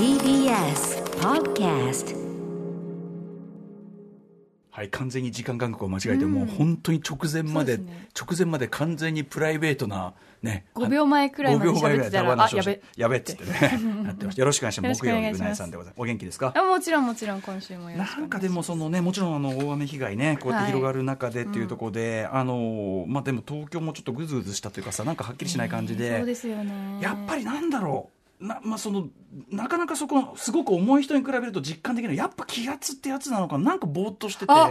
TBS Podcast はい、完全に時間感覚を間違えて、もう本当に直前までそうですね。直前まで完全にプライベートな、ね、5秒前くらいまで5秒前ぐらい喋ってたらで話をしあやべ。やべっつってね、なってました。よろしくお願いします。よろしくお願いします木曜日うなえさんでございます。お元気ですか？あもちろんもちろん今週もよろしくお願なんかでもそのねもちろんあの大雨被害ねこうやって広がる中でっていうところで、あのまあでも東京もちょっとぐずぐずしたというかさなんかはっきりしない感じで、そうですよね。やっぱりなんだろうなまあそのなかなかそこすごく重い人に比べると実感的にはやっぱ気圧ってやつなのかな？なんかぼーっとしてて。あわ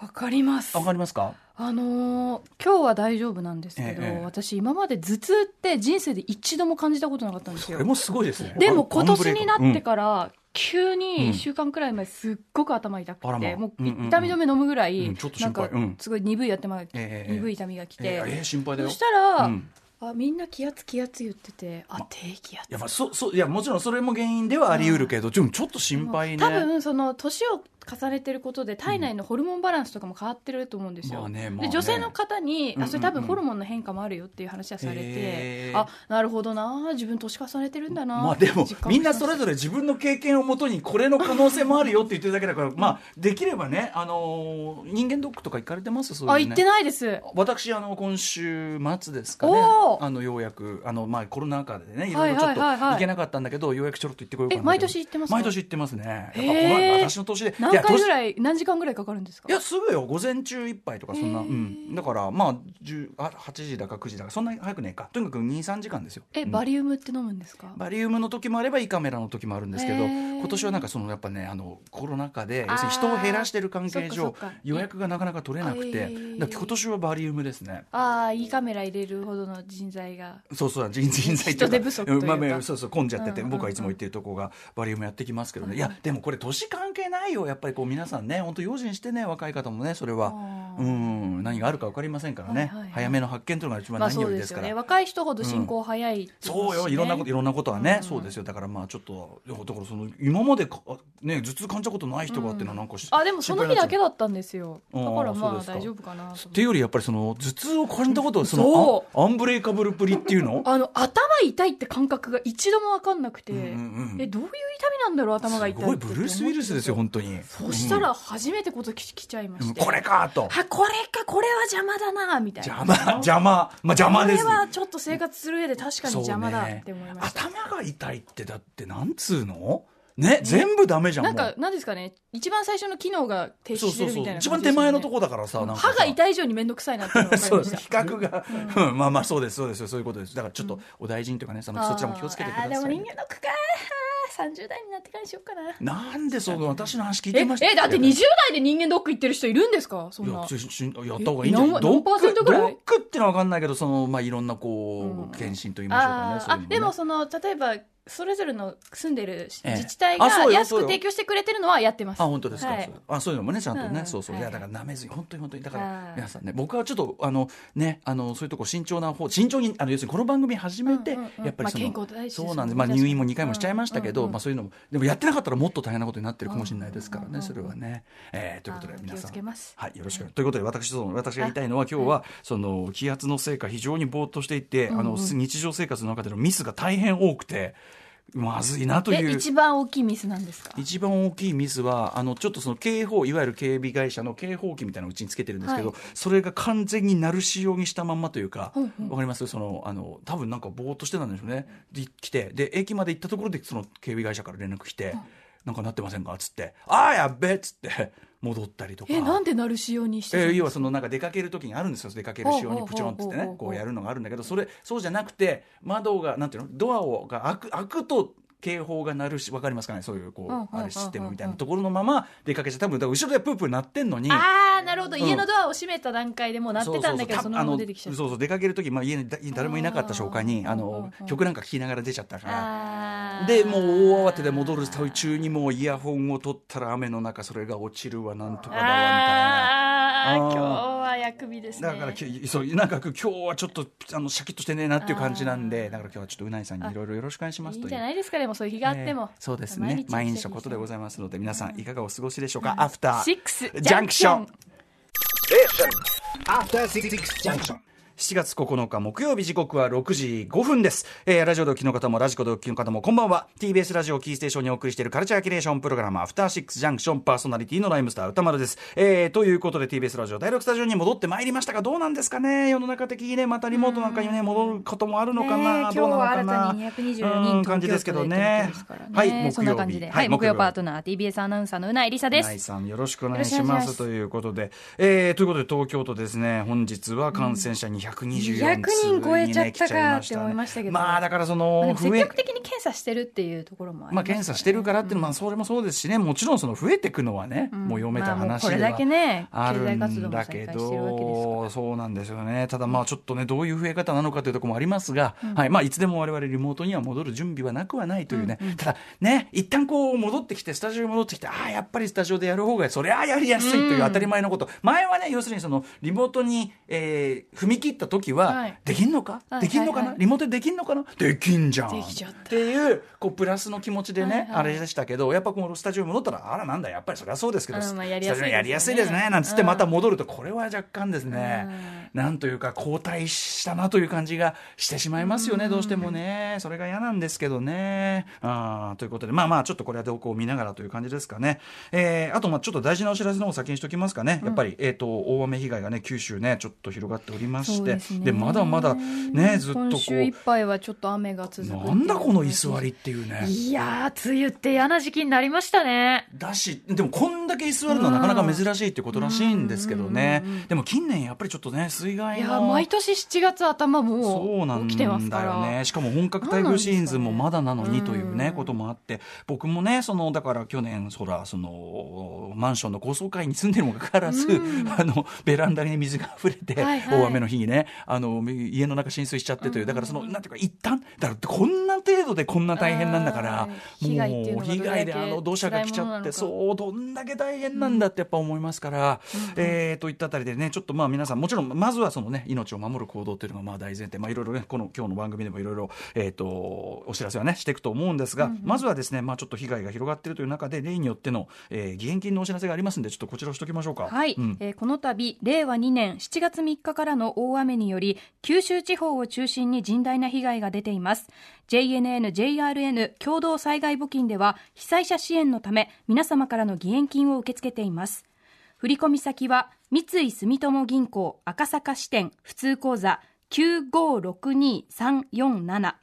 わかります。かりますか？あのー今日は大丈夫なんですけど、ええ私今まで頭痛って人生で一度も感じたことなかったんですよ。それもすごいですね。でも今年になってかから、急うん。に1週間くらい前すっごく頭痛くて、ううん。うんうん痛み止め飲むぐらい、うんちょっとなんかすごい鈍い頭が、え鈍い痛みが来て、えーえー心配だよ。そしたら、うんあみんな気圧気圧言っててあ低気圧。いやまあそそいやもちろんそれも原因ではあり得るけど、でもちょっと心配ね。多分その年を重ねてることで体内のホルモンバランスとかも変わってると思うんですよ、まあねまあね。で女性の方に、あそれ多分ホルモンの変化もあるよっていう話はされて、あなるほどな自分年重ねてるんだなまあでもみんなそれぞぞれ自分の経験をもとにこれの可能性もあるよって言ってるだけだから、まあできればね、あのー人間ドックとか行かれてます？そういうのね。あ行ってないです。私あの今週末ですかね。あのようやくあの、まあ、コロナ禍でねいろいろちょっとはいはいはいはい行けなかったんだけどようやくちょろっと行ってこようかなえ毎年行ってますか？毎年行ってますね。やっぱ私の年で何回ぐいらい何時間ぐらいかかるんですか？いやすぐよ。午前中一杯とかそんな、うん、だからまあ10あ8時だか9時だかそんなに早くねえか。とにかく23時間ですよ。えうん。バリウムって飲むんですか、バリウムの時もあれば胃カメラの時もあるんですけど今年はなんかそのやっぱねあのコロナ禍で要するに人を減らしてる関係上予約がなかなか取れなくて今年はバリウムですね。ああいいカメラ入れるほどの人材が。そうそう人人材っていうか人手不足というか。んまあまあそうそう混んじゃってて、僕はいつも言ってるとこがバリウムやってきますけどね、いやでもこれ年関係ないよ。やっぱりこう皆さんね本当用心してね若い方もねそれは。うん何があるか分かりませんからね、はいはいはい。早めの発見というのが一番まあ何よよりですすから。ね若い人ほど進行早いって言いますしねそうよいろんなこといろんなことはね、うん。そうですよ。だからまあちょっとだからその今までかね頭痛感じたことない人がっていうのはなんかし、あでもその日だけだったんですよ。だからまあ大丈夫かなって。いうよりやっぱりその頭痛を感じたことそのそアンブレイカブルプリっていうの？あの頭痛いって感覚が一度も分かんなくて、うんうんうん。えどういう痛みなんだろう頭が痛いすごいブルース・ウィルスですよ本当に。そしたら初めてことき来ちゃいまして、うん。これかと。あこれかこれは邪魔だなみたいな。邪魔邪魔。まあ邪魔ですこれはちょっと生活する上で確かに邪魔だって思いました、ね。頭が痛いってだってなんつうの？ね全部ダメじゃんなんかなんですかね一番最初の機能が停止してるみたいなそう一番手前のとこだからさなんかさ。歯が痛い以上に面倒くさいなっていうのが分かそう比較が、うん。まあまあそうですそうですそういうことです。だからちょっとお大事にというかねそのそちらも気をつけてくださいあーでも人間ドックかあー30代になってからにしようかな。なんでその私の話聞いえてましたえだって20代で人間ドック行ってる人いるんですか？そんな。いややった方がいいんじゃない？え何パーセントぐらい？ドックってのは分かんないけどそのまあいろんなこう、うん。検診と言いましょうかねあねでもその例えばそれぞれの住んでるええ。自治体が安く提供してくれてるのはやってます。あ本当ですか、はい。あそういうのもねちゃんとね、うん。そうそう、はいい。やだからなめずに本当に本当にだかあらー皆さんね僕はちょっとあのねあのそういうとこ慎重な方慎重にあの要するにこの番組始めて、うんうんうん。やっぱりその、まあそうなんです。まあ入院も2回もしちゃいましたけど、うんうんうん。まあそういうのもでもやってなかったらもっと大変なことになってるかもしれないですからね、うんうんうんそれはね、えーということで皆さん。はいよろしくということで私その私が言いたいのは今日はその気圧のせいか非常にぼーっとしていて、あの日常生活の中でのミスが大変多くてまずいなという。え一番大きいミスなんですか？一番大きいミスはあのちょっとその警報いわゆる警備会社の警報器みたいなのをうちにつけてるんですけど、はい。それが完全に鳴る仕様にしたまんまというか、わうんう。んかります？そのあの多分なんかぼーっとしてたんでしょうね。で来てで駅まで行ったところでその警備会社から連絡来て、なんかなってませんか？っつって「ああやっべ」っつって戻ったりとか。えなんでなる仕様にしてるんですか？えー要はそのなんか出かける時にあるんですよ。出かける仕様にプチョンっつってねこうやるのがあるんだけどそれそうじゃなくて窓がなんていうの？ドアをが開く開くと警報が鳴るし分かりますかね？そういうこうんうんうんうんうあれシステムみたいなところのまま出かけちゃ多分だ後ろでプープー鳴ってんのに。ああなるほど、ん。家のドアを閉めた段階でもう鳴ってたんだけどそうそう出かける時、まあ、家にだ誰もいなかったしあー。他にあのうん曲なんか聴きながら出ちゃったから。でもう大慌てで戻る途中にもうイヤホンを取ったら雨の中それが落ちるわなんとかだわみたいな。あーあー今日はあくびですね。だからきょそうなんか今日はちょっとあのシャキッとしてねえなっていう感じなんでだから今日はちょっとうないさんにいろいろよろしくお願いしますという。いいんじゃないですかでもそういう日があっても、えーそうですね。毎日のことでございますので皆さんいかがお過ごしでしょうか、アフターシックスジャンクション After Six Junction. 7月9日木曜日時刻は6時5分です。えー、ラジオドキの方もラジコドキの方もこんばんは。TBS ラジオキーステーションにお送りしているカルチャーキュレーションプログラム、アフターシックスジャンクションパーソナリティのライムスター歌丸です。えー、ということで TBS ラジオ第6スタジオに戻ってまいりましたが、どうなんですかね？世の中的にね、またリモートなんかにね、戻ることもあるのかな、ねどうなのか今日はな新たに224人うん感じですけどね。はい、ね木曜日。そんな感じで、はい、木曜パートナー TBS アナウンサーのうないりさでナイす。さんよろしくお願いしますということで、えー、ということで東京都ですね。本日は感染者224 200人超えちゃったかって思いましたけど。まあだからそまあの積極的に検査してるっていうところもありま検査してるからっていうのは、まあそれもそうですしね。もちろんその増えていくのはね、うん。もう読めた話ではこれだけねある経済活動んだけどそうなんですよね。ただまあちょっとねどういう増え方なのかというところもありますが、はい。まあいつでも我々リモートには戻る準備はなくはないというね、ただね一旦こう戻ってきてスタジオに戻ってきてああやっぱりスタジオでやる方がそりゃあやりやすいという当たり前のこと、前はね要するにそのリモートに、えー踏み切った時は、はい。できんのか、はいできんのかな、リモートでできんのかな？できんじゃん。っていうこうプラスの気持ちでね、あれでしたけどやっぱこのスタジオに戻ったらあらなんだやっぱりそりゃそうですけど、スタやすいですよね。ジオやりやすいですねなんつってまた戻るとこれは若干ですね、うなんというか後退したなという感じがしてしまいますよね、どうしてもね。それが嫌なんですけどね。あーということで。まあまあちょっとこれは動向を見ながらという感じですかね、えーあとまあちょっと大事なお知らせの方先にしておきますかね、やっぱり、えー、と大雨被害がね九州ねちょっと広がっておりましてそうですね。まだまだねずっとこ今週いっう。ぱいはちょっと雨が続くなんだこの居座りっていうね。いやー梅雨って嫌な時期になりましたね。だしでもこんだけ居座るのはなかなか珍しいってことらしいんですけどね、うんうんうんうんでも近年やっぱりちょっとね水い害のや毎年7月頭そうなんもう起きてますかだよら。ねしかも本格台風シーズンもまだなのにというね、うんこともあって。僕もねそのだから去年そらそのマンションの高層階に住んでるにもかかわらず、うん。あのベランダに水が溢れて、はいはい。大雨の日にねあの家の中浸水しちゃってというだからそのなんていうか一旦だからこんな程度でこんな大変なんだからもう被害であの土砂が来ちゃってそうどんだけ大変なんだってやっぱ思いますから、えーといったあたりでねちょっとまあ皆さんもちろんまずはそのね命を守る行動っていうのがまあ大前提。まあいろいろねこの今日の番組でもいろいろえっ、とお知らせはねしていくと思うんですが、まずはですねまあちょっと被害が広がっているという中で例によっての、えー義援金のお知らせがありますんでちょっとこちらをしておきましょうか。はい、うん。えーこの度令和2年7月3日からの大雨により九州地方を中心に甚大な被害が出ています JNN、JRN 共同災害募金では被災者支援のため皆様からの義援金を受け付けています振込先は三井住友銀行赤坂支店普通口座9562347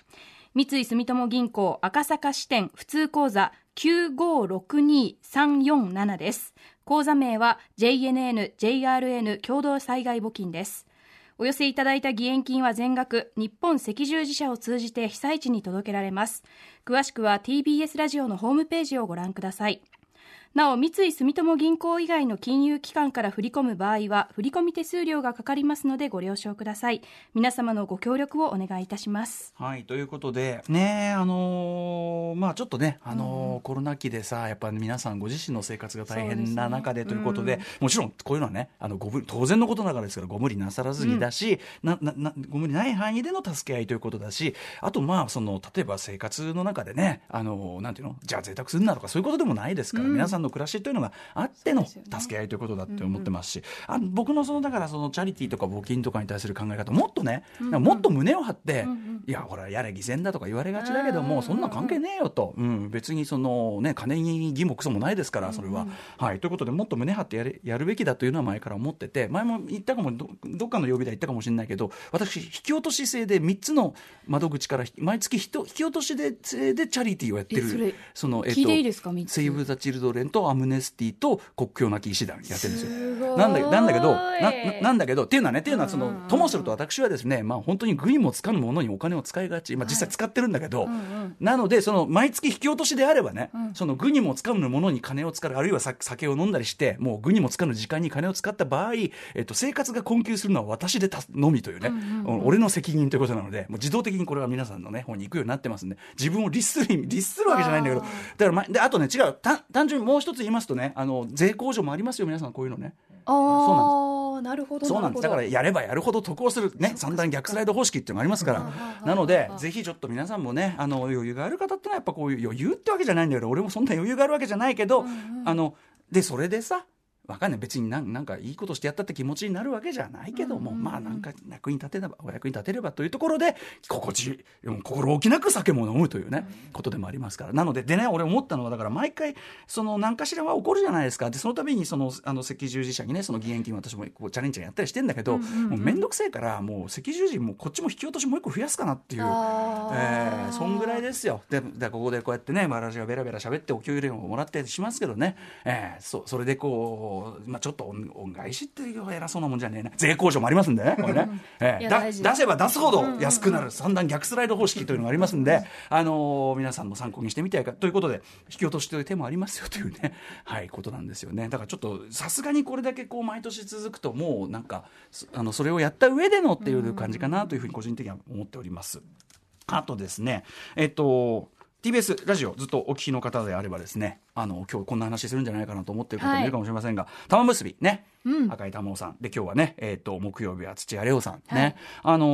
三井住友銀行赤坂支店普通口座9562347です。口座名は JNN、JRN 共同災害募金です。お寄せいただいた義援金は全額日本赤十字社を通じて被災地に届けられます。詳しくは TBS ラジオのホームページをご覧ください。なお三井住友銀行以外の金融機関から振り込む場合は振込手数料がかかりますのでご了承ください。皆様のご協力をお願いいたします。はい、ということで、ねあのーまあちょっとね、あのーコロナ禍でさ、やっぱ皆さんご自身の生活が大変な中でということで、そうでもちろんこういうのはね、あのご無当然のことながらですから、ご無理なさらずにだし、なななご無理ない範囲での助け合いということだし、あとまあその、例えば生活の中でね、あのーなんていうの、じゃあ贅沢するなとかそういうことでもないですから、皆さんの暮らしというのがあっての助け合いということだって思ってますし、あの僕のその、だからそのチャリティーとか募金とかに対する考え方、もっとね、なんかもっと胸を張って、いや、ほら、やれ偽善だとか言われがちだけども、そんな関係ねえよと、うん、別にその、ね、金に義もクソもないですから、それは。はい、ということで、もっと胸張ってやれやるべきだというのは前から思ってて、前も言ったかも、どどっかの曜日で言ったかもしれないけど、私、引き落とし制で3つの窓口から、毎月ひと引き落としで制でチャリティーをやってる、その、聞いていいですか三つ。セーブ・ザ・チルドレンとアムネスティと国境なき医師団やってるんですよ。なんだなんだけどなななんだけどっていうのはねっていうのはその、ともすると私はですねまあ本当に具にもつかぬものにお金を使いがち、まあ、実際使ってるんだけど、なのでその毎月引き落としであればね、その具にもつかぬものに金を使うあるいはさ酒を飲んだりしてもう具にもつかぬ時間に金を使った場合、えっと、生活が困窮するのは私でたのみというね、俺の責任ということなのでもう自動的にこれは皆さんのね方に行くようになってますんで自分を律する意味律するわけじゃないんだけどだから、ま、であとね違うた単純にもう一つ言いますとねあの税控除もありますよ皆さんこういうのね。ああなるほどそうなんです。だからるやればやるほど得をする、ね、三段逆スライド方式っていうのがありますから、なので、ぜひちょっと皆さんもね、あの余裕がある方ってのは、やっぱこういう余裕ってわけじゃないんだけど、俺もそんな余裕があるわけじゃないけど、あのでそれでさ、わかんない。別になんなんかいいことしてやったって気持ちになるわけじゃないけども、まあなんか役に立てればお役に立てればというところで心地心置きなく酒も飲むというね、ことでもありますから。なのででね俺思ったのはだから毎回その何かしらは起こるじゃないですか。でその度にそのあの赤十字社にねその義援金私もこうチャレンジやったりしてんだけど、もう面倒くせえからもう赤十字もこっちも引き落としもう一個増やすかなっていう、えー、そんぐらいですよ。ででここでこうやってね私がベラベラ喋ってお給料をもらってしますけどね、えー、そそれでこう、まあ、ちょっと恩恩返しっていう偉そうなもんじゃねえな。税控除もありますんでねこれね、え出せば出すほど安くなる、三段逆スライド方式というのがありますんで、あのー、皆さんも参考にしてみてはいかということで引き落としという手もありますよというね、はい、ことなんですよね。だからちょっとさすがにこれだけこう毎年続くともうなんかあのそれをやった上でのっていう感じかなというふうに個人的には思っております。あとですね、えっと、TBS ラジオずっとお聞きの方であればですねあの今日こんな話するんじゃないかなと思ってる方もい。るかもしれませんが、はい、玉結びね、うん、赤井玉緒さん。で今日はね、えーと、木曜日は土屋レオさんね、はい、あの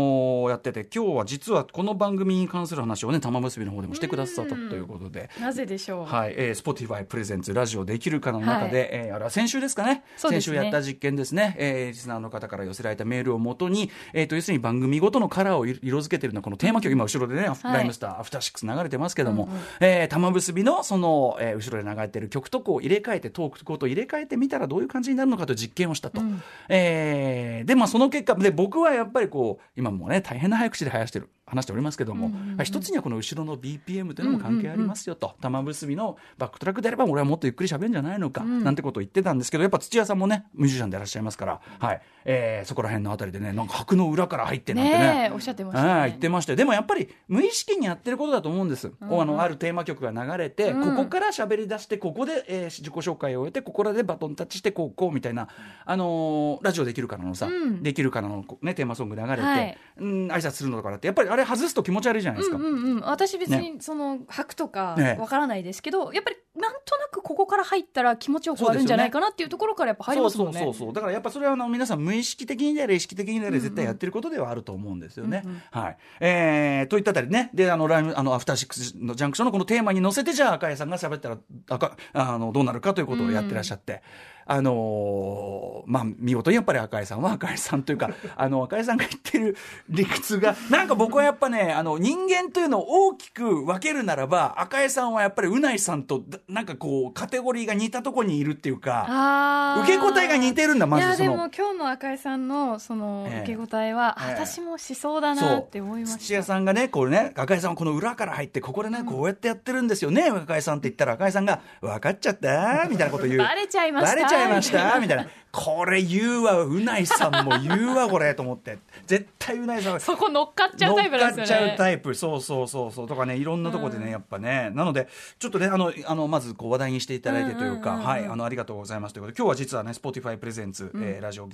ー、やってて今日は実はこの番組に関する話をね玉結びの方でもしてくださったということで。なぜでしょう？はい、えー、Spotify プレゼンツラジオできるかの中で、はい、えー、あれは先週ですかね、ね、先週やった実験ですね、えー、リスナーの方から寄せられたメールをもとに、えーと、要するに番組ごとのカラーを色づけてるのはこのテーマ曲、今後ろでね、ライムスターアフターシックス流れてますけども、うんうん、えー、玉結びのその、えー、後ろで流れてる曲とこう入れ替えてトークごと入れ替えてみたらどういう感じになるのかという実験をしたと、うん、えー、でまあその結果で僕はやっぱりこう今もね大変な早口で話してる話しておりますけども、うんうんうん、一つにはこの後ろの BPM というのも関係ありますよと、うんうんうん、玉結びのバックトラックであれば俺はもっとゆっくり喋るんじゃないのか、うん、なんてことを言ってたんですけどやっぱ土屋さんもねミュージシャンでいらっしゃいますから、はい。えー、そこら辺のあたりでねなんか白の裏から入ってなんてね。おっしゃってました、ね、言ってましたでもやっぱり無意識にやってることだと思うんです、うん。うん、あのあるテーマ曲が流れて、ここから喋り出してここで、えー、自己紹介を終えてここらでバトンタッチしてこうこうみたいな、あのー、ラジオできるからのさ、できるからの、ね、テーマソング流れて、はい、うん挨拶するのとかってやっぱりあれ外すと気持ち悪いるじゃないですか。うんうんうん、私別にその履くとかわからないですけど、ね、やっぱりなんとなくここから入ったら気持ちよく終わるんじゃないかなっていうところからやっぱ入りますもんね。そうそうそうだからやっぱそれはあの皆さん無意識的にであれ意識的にであれ絶対やってることではあると思うんですよね。うんうん、はい。えー、といったあたりねであのライムあのアフターシックスのジャンクションのこのテーマに乗せてじゃあ赤井さんが喋ったらあかあのどうなるかということをやってらっしゃって。うんあのー、まあ、見事にやっぱり赤井さんは赤井さんというか、あの、赤井さんが言ってる理屈が、なんか僕はやっぱね、あの、人間というのを大きく分けるならば、赤井さんはやっぱりうないさんと、なんかこう、カテゴリーが似たとこにいるっていうか、受け答えが似てるんだ、まずその。いや、でも今日の赤井さんの、その、受け答えは、ええ、私もしそうだなって思いました。土屋さんがね、これね、赤井さんはこの裏から入って、ここでね、こうやってやってるんですよね、赤井さんって言ったら、赤井さんが、分かっちゃった？みたいなこと言う。バレちゃいました。バレちゃいました？みたいな。これ言うわ、うないさんも言うわ、これ、と思って。絶対うないさんそこ乗っかっちゃうタイプですよね。乗っかっちゃうタイプ。そうそうそうそう。とかね、いろんなとこでね、やっぱね。なので、ちょっとね、あの、あの、まずこう話題にしていただいてというか、はい、あの、ありがとうございますということで、今日は実はね、Spotify プレゼンツ、えー、ラジオ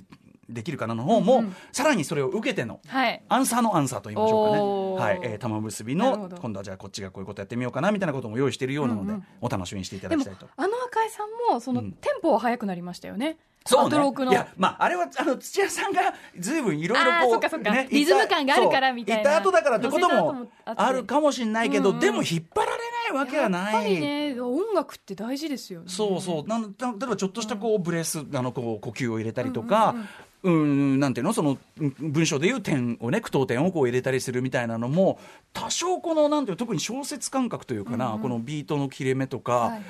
できるかなの方も、さらにそれを受けての、アンサーのアンサーと言いましょうかね。はい、えー、玉結びの、今度はじゃあこっちがこういうことやってみようかな、みたいなことも用意しているようなので、お楽しみにしていただきたいと。あの赤井さんも、その、テンポは速くなりましたよね。そうね、いや、まあ、あれは、あの、土屋さんが、ずいぶんいろいろこう、ね、リズム感があるからみたいな。いた後だからってこともあるかもしれないけど、でも引っ張られないわけはない。やっぱりね、音楽って大事ですよね。そうそう。なん、例えばちょっとしたこう、ブレス、あの、こう、呼吸を入れたりとか、うん、なんていうの？その文章でいう点をね句読点をこう入れたりするみたいなのも多少このなんていう特に小説感覚というかな、うんうん、このビートの切れ目とか、はいはい、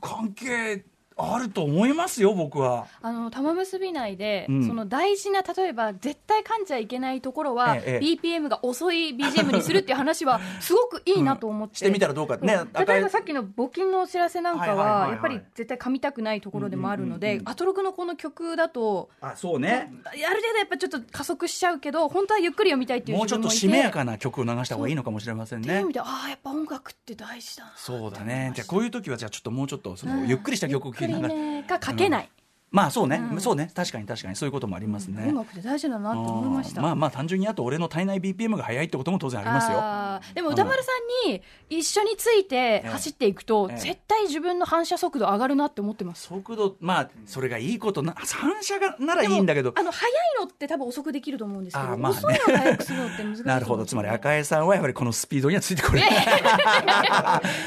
関係あると思いますよ、僕は。あの玉結び内で、うん、その大事な、例えば絶対噛んじゃいけないところは、ええ、BPM が遅い BGM にするっていう話は、すごくいいなと思って、うん、してみたらどうか。ね、例えばさっきの募金のお知らせなんかは、やっぱり絶対噛みたくないところでもあるので、アトロクのこの曲だと、あそうね、ある程度やっぱちょっと加速しちゃうけど、本当はゆっくり読みたいっていうもうちょっとしめやかな曲を流した方がいいのかもしれませんね。ああ、やっぱ音楽って大事だそうだね、じゃあ、こういう時は、じゃあ、ちょっともうちょっとその、ゆっくりした曲を聴り目が。書けない。まあそうね、うん、そうね。確かに確かに。そういうこともありますね、音楽って大事だなと思いましたまあまあ単純にあと俺の体内 BPM が速いってことも当然ありますよでも歌丸さん。に一緒について走っていくと、絶対自分の反射速度上がるなって思ってます速度まあそれがいいことな反射がならいいん。だけどあの速いのって多分遅くできると思うん。ですけど、まあね、遅いの速くするのって難しい、なるほどつまり赤江さん。はやっぱりこのスピードにはついてこれないいや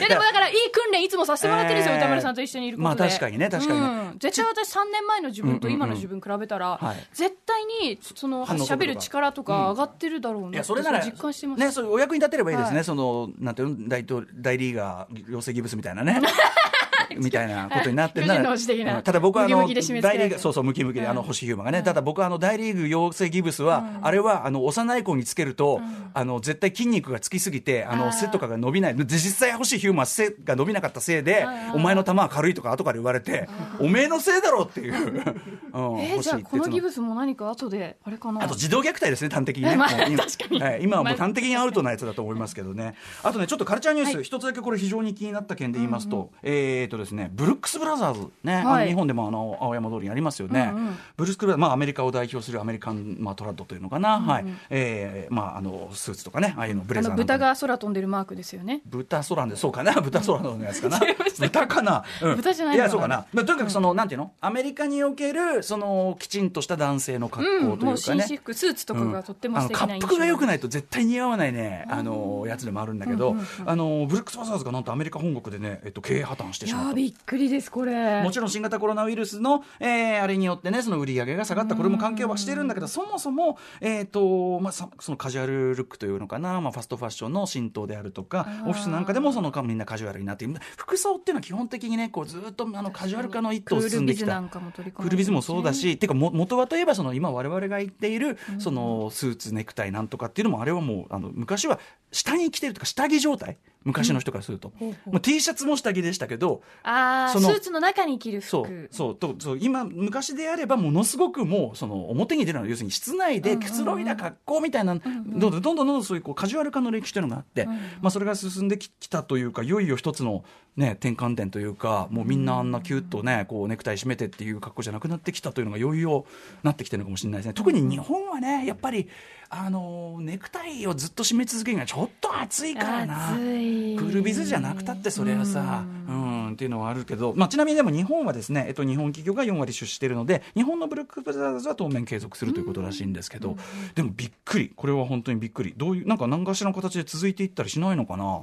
でもだからいい訓練いつもさせてもらってるん。ですよ、歌丸さん。と一緒にいることでまあ確かにね確かにね、うん、絶対私3年前の自分と今の自分比べたら、絶対にその喋る力とか上がってるだろうなそれなら実感してます、ね、それお役に立てればいいですね、はい。そのなんていうの？大統大リーガー養成ギブスみたいなね。みたいなことになってるならただ僕はあの大リーガーそうそうムキムキで、うん。あの星ヒューマンがね、ただ僕はあの大リーグ養成ギブスは、あれはあの幼い子につけると、あの絶対筋肉がつきすぎてあの背とかが伸びない。で実際星ヒューマンは背が伸びなかったせいでお前の球は軽いとか後から言われておめえのせいだろっていう、うん、えーじゃあ星このギ鉄ブスも何か後であれかな？あと児童虐待ですね、端的にね。今はい。今はもうまあ端的にアウトなやつだと思いますけどね。あとね、ちょっとカルチャーニュース、はい。一つだけこれ非常に気になった件で言いますと、えっとですね、ブルックスブラザーズ、ね、はい。日本でもあの青山通りにありますよね。うんうん。ブルックスブラザーズ、まあアメリカを代表するアメリカン、まあトラッドというのかな。はい。えーまああの、スーツとかね、ああいうのブレあザーの。豚が空飛んでるマークですよね。豚空でそうかな。豚空のやつかな。豚かな、うん。豚じゃないのかな。やそうかな、まあ、とにかくその、なんていうの？アメリカにおけるそのきちんとした男性の格好というかね、紳士服スーツとかがとっても素敵な印象、滑覆が良くないと絶対似合わないね、あのやつでもあるんだけど、あのブルックス・バザーズがなんとアメリカ本国でね、えっと、経営破綻していしま。びっくりですこれ。もちろん新型コロナウイルスの、えーあれによってね、その売り上げが下がった、これも関係はしてるんだけど、そもそも、えっ、と、まあ、さそのカジュアルルックというのかな、まあ、ファストファッションの浸透であるとか、オフィスなんかでもそのみんなカジュアルになっている。服装っていうのは基本的にね、こうずっとあのカジュアル化の一途を進んできた。クールビズもそうだし、てかも元はといえばその今我々が言っているそのスーツネクタイなんとかっていうのもあれはもうあの昔は下に着てるとか下着状態？昔の人からすると、ほうほう。まあ、T シャツも下着でしたけどああそのスーツの中に着る服。そうそうとそう今昔であればものすごくもうその表に出るのは要するに室内でくつろいだ格好みたいな、どんどんどんどんどんそういうこうカジュアル化の歴史というのがあって、まあ、それが進んでききたというかいよいよ一つの、ね、転換点というかもうみんなあんなキュッとねこうネクタイ締めてっていう格好じゃなくなってきたというのがいよいよなってきてるのかもしれないですね。特に日本はねやっぱりあのネクタイをずっと締め続けるのはちょっと暑いからな。クールビズじゃなくたってそれはさ、うん、っていうのはあるけど、まあ、ちなみにでも日本はですね、えっと、日本企業が4割出資しているので日本のブルックブラザーズは当面継続するということらしいんですけど、でもびっくり。これは本当にびっくり。どういうなんか何かしらの形で続いていったりしないのかな。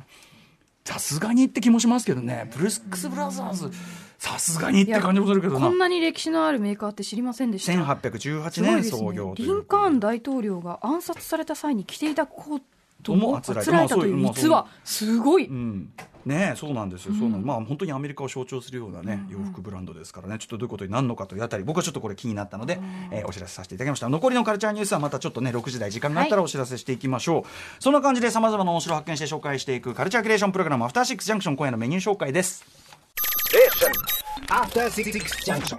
さすがにって気もしますけどね。ブルックスブラザーズさすがにって感じもするけどな。こんなに歴史のあるメーカーって知りませんでした。1818すごいです年創業ねリンカーン大統領が暗殺された際に着ていたコートももあつらえというまあそう逸話すごい。うん、ねえそうなんですよ、そうなんまあ本当にアメリカを象徴するようなね、洋服ブランドですからね。ちょっとどういうことになるのかというあたり僕はちょっとこれ気になったので、えーお知らせさせていただきました。残りのカルチャーニュースはまたちょっとね6時台時間があったらお知らせしていきましょう、そんな感じでさまざまな面白を発見して紹介していくカルチャーキュレーションプログラム「アフターシックスジャンクション」今夜のメニュー紹介です。After Six Junction.